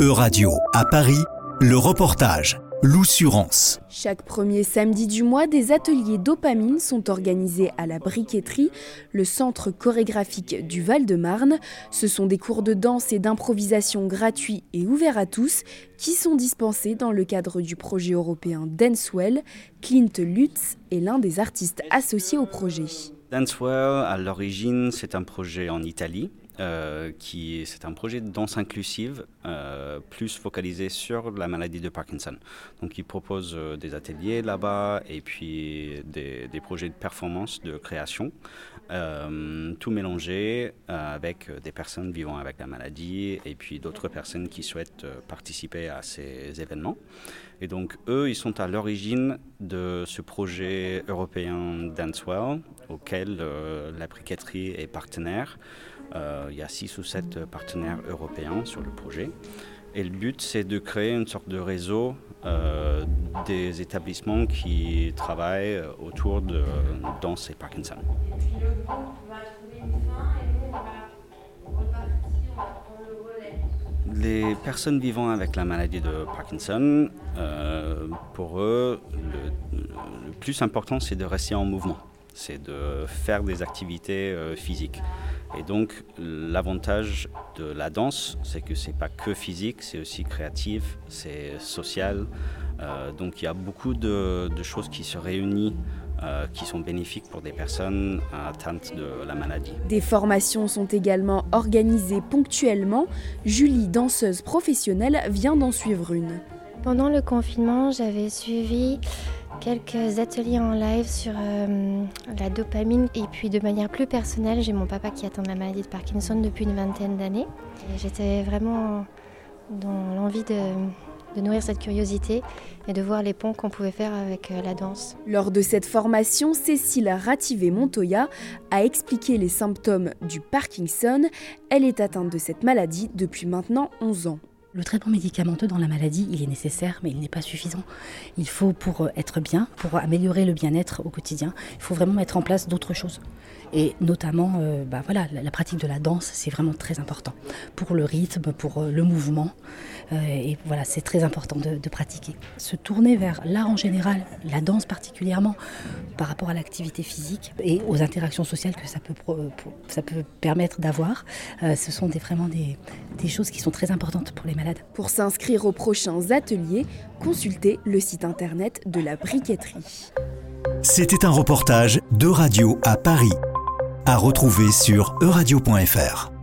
E-Radio, à Paris, le reportage. L'Oussurance. Chaque premier samedi du mois, des ateliers dopamine sont organisés à la briqueterie, le centre chorégraphique du Val-de-Marne. Ce sont des cours de danse et d'improvisation gratuits et ouverts à tous qui sont dispensés dans le cadre du projet européen Dancewell. Clint Lutz est l'un des artistes associés au projet. Dancewell, à l'origine, c'est un projet en Italie euh, qui c'est un projet de danse inclusive euh, plus focalisé sur la maladie de Parkinson. Donc il propose euh, des ateliers là-bas et puis des, projets de performance, de création, tout mélangé avec des personnes vivant avec la maladie et puis d'autres personnes qui souhaitent participer à ces événements. Et donc eux, ils sont à l'origine de ce projet européen Dancewell auquel la briqueterie est partenaire. Euh, il y a six ou sept partenaires européens sur le projet. Et le but, c'est de créer une sorte de réseau euh, des établissements qui travaillent autour de danse et Parkinson. Les personnes vivant avec la maladie de Parkinson, euh, pour eux, le, le, plus important, c'est de rester en mouvement, c'est de faire des activités physiques. Et donc l'avantage de la danse, c'est que c'est pas que physique, c'est aussi créatif, c'est social. Euh, donc il y a beaucoup de, choses qui se réunissent. Euh, qui sont bénéfiques pour des personnes atteintes de la maladie. Des formations sont également organisées ponctuellement. Julie, danseuse professionnelle, vient d'en suivre une. Pendant le confinement, j'avais suivi quelques ateliers en live sur euh, la dopamine et puis de manière plus personnelle, j'ai mon papa qui atteint la maladie de Parkinson depuis une vingtaine d'années. J'étais vraiment dans l'envie de, de, nourrir cette curiosité et de voir les ponts qu'on pouvait faire avec euh, la danse. Lors de cette formation, Cécile Rativé-Montoya a expliqué les symptômes du Parkinson. Elle est atteinte de cette maladie depuis maintenant 11 ans. Le traitement médicamenteux dans la maladie, il est nécessaire, mais il n'est pas suffisant. Il faut, pour euh, être bien, pour améliorer le bien-être au quotidien, il faut vraiment mettre en place d'autres choses. Et notamment, euh, bah voilà, la, pratique de la danse, c'est vraiment très important pour le rythme, pour euh, le mouvement. et voilà, c'est très important de, pratiquer. Se tourner vers l'art en général, la danse particulièrement, par rapport à l'activité physique et aux interactions sociales que ça peut, permettre d'avoir, ce sont vraiment des, des choses qui sont très importantes pour les Pour s'inscrire aux prochains ateliers, consultez le site internet de la briqueterie. C'était un reportage de Radio à Paris, à retrouver sur euradio.fr.